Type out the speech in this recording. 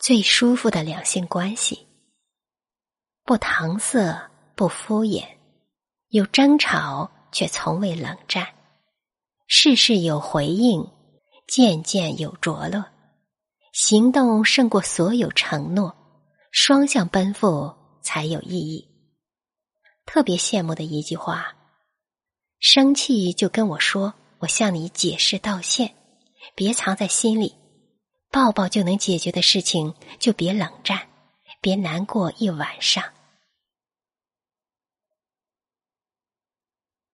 最舒服的两性关系。不搪塞，不敷衍，有争吵却从未冷战，事事有回应，件件有着落，行动胜过所有承诺，双向奔赴才有意义。特别羡慕的一句话：生气就跟我说，我向你解释道歉。别藏在心里，抱抱就能解决的事情就别冷战，别难过一晚上。